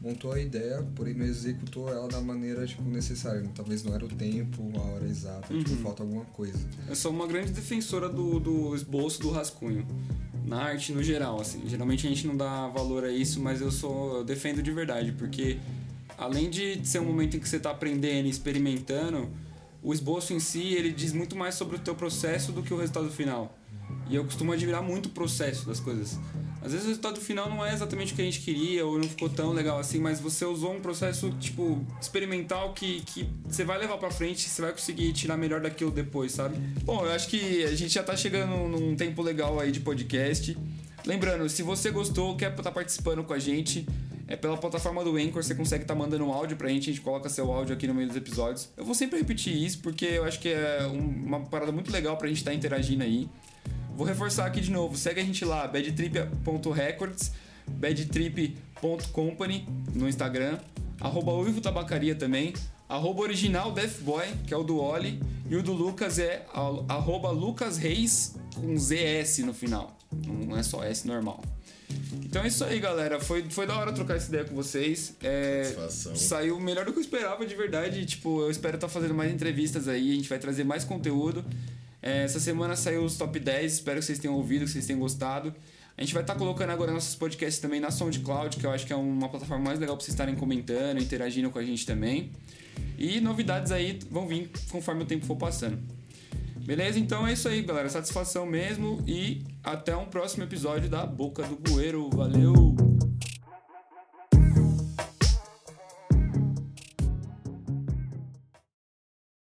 montou a ideia, porém não executou ela da maneira tipo, necessária. Talvez não era o tempo, a hora exata, tipo, uhum. tipo, falta alguma coisa. Eu sou uma grande defensora do, do esboço do rascunho na arte no geral, assim. Geralmente a gente não dá valor a isso, mas eu sou eu defendo de verdade, porque além de ser um momento em que você está aprendendo experimentando, o esboço em si, ele diz muito mais sobre o teu processo do que o resultado final. E eu costumo admirar muito o processo das coisas. Às vezes o resultado final não é exatamente o que a gente queria ou não ficou tão legal assim, mas você usou um processo tipo experimental que, que você vai levar para frente, você vai conseguir tirar melhor daquilo depois, sabe? Bom, eu acho que a gente já tá chegando num tempo legal aí de podcast. Lembrando, se você gostou, quer estar tá participando com a gente, é pela plataforma do Anchor, você consegue estar tá mandando um áudio pra gente, a gente coloca seu áudio aqui no meio dos episódios. Eu vou sempre repetir isso porque eu acho que é uma parada muito legal pra gente estar tá interagindo aí. Vou reforçar aqui de novo. Segue a gente lá, badtrip.records, badtrip.company no Instagram, arroba Uivo Tabacaria também, arroba original que é o do Oli, e o do Lucas é arroba Lucas Reis com ZS no final. Não é só S normal. Então é isso aí, galera. Foi, foi da hora trocar essa ideia com vocês. É, saiu melhor do que eu esperava, de verdade. Tipo, eu espero estar tá fazendo mais entrevistas aí. A gente vai trazer mais conteúdo. É, essa semana saiu os top 10, espero que vocês tenham ouvido, que vocês tenham gostado. A gente vai estar tá colocando agora nossos podcasts também na SoundCloud, que eu acho que é uma plataforma mais legal para vocês estarem comentando, interagindo com a gente também. E novidades aí vão vir conforme o tempo for passando. Beleza? Então é isso aí, galera. Satisfação mesmo e até um próximo episódio da Boca do Bueiro. Valeu!